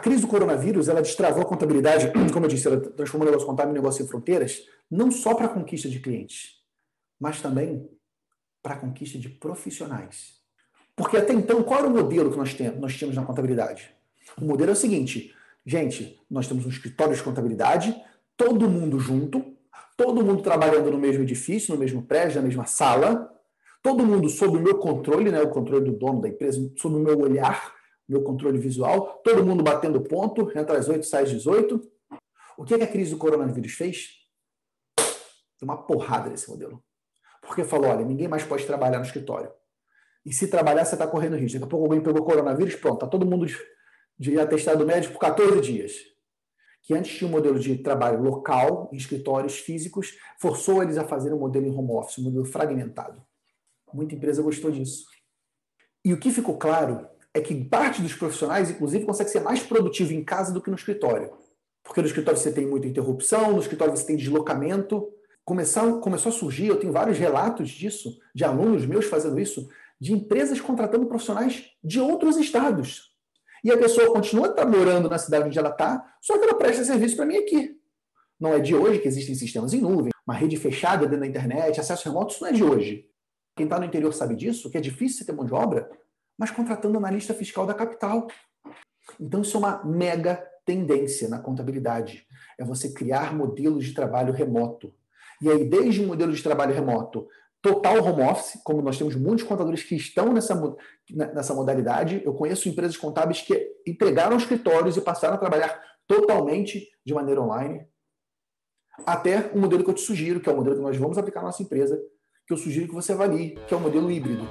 crise do coronavírus, ela destravou a contabilidade, como eu disse, ela transformou o negócio contábil em negócio sem fronteiras, não só para a conquista de clientes, mas também para a conquista de profissionais. Porque até então, qual era o modelo que nós, temos, nós tínhamos na contabilidade? O modelo é o seguinte, gente, nós temos um escritório de contabilidade, todo mundo junto, todo mundo trabalhando no mesmo edifício, no mesmo prédio, na mesma sala, todo mundo sob o meu controle, né, o controle do dono da empresa, sob o meu olhar, meu controle visual, todo mundo batendo ponto, entra às 8, sai às 18. O que, é que a crise do coronavírus fez? Uma porrada nesse modelo. Porque falou: olha, ninguém mais pode trabalhar no escritório. E se trabalhar, você está correndo risco. Daqui a pouco alguém pegou coronavírus, pronto, está todo mundo de, de atestado médico por 14 dias. Que antes tinha um modelo de trabalho local, em escritórios físicos, forçou eles a fazer um modelo em home office, um modelo fragmentado. Muita empresa gostou disso. E o que ficou claro é que parte dos profissionais, inclusive, consegue ser mais produtivo em casa do que no escritório. Porque no escritório você tem muita interrupção, no escritório você tem deslocamento. Começou, começou a surgir, eu tenho vários relatos disso, de alunos meus fazendo isso, de empresas contratando profissionais de outros estados. E a pessoa continua morando na cidade onde ela está, só que ela presta serviço para mim aqui. Não é de hoje que existem sistemas em nuvem, uma rede fechada dentro da internet, acesso remoto, isso não é de hoje. Quem está no interior sabe disso, que é difícil ter mão de obra, mas contratando analista fiscal da capital. Então, isso é uma mega tendência na contabilidade. É você criar modelos de trabalho remoto. E aí, desde o modelo de trabalho remoto, total home office, como nós temos muitos contadores que estão nessa, nessa modalidade, eu conheço empresas contábeis que entregaram escritórios e passaram a trabalhar totalmente de maneira online, até o modelo que eu te sugiro, que é o modelo que nós vamos aplicar na nossa empresa, que eu sugiro que você avalie, que é o modelo híbrido.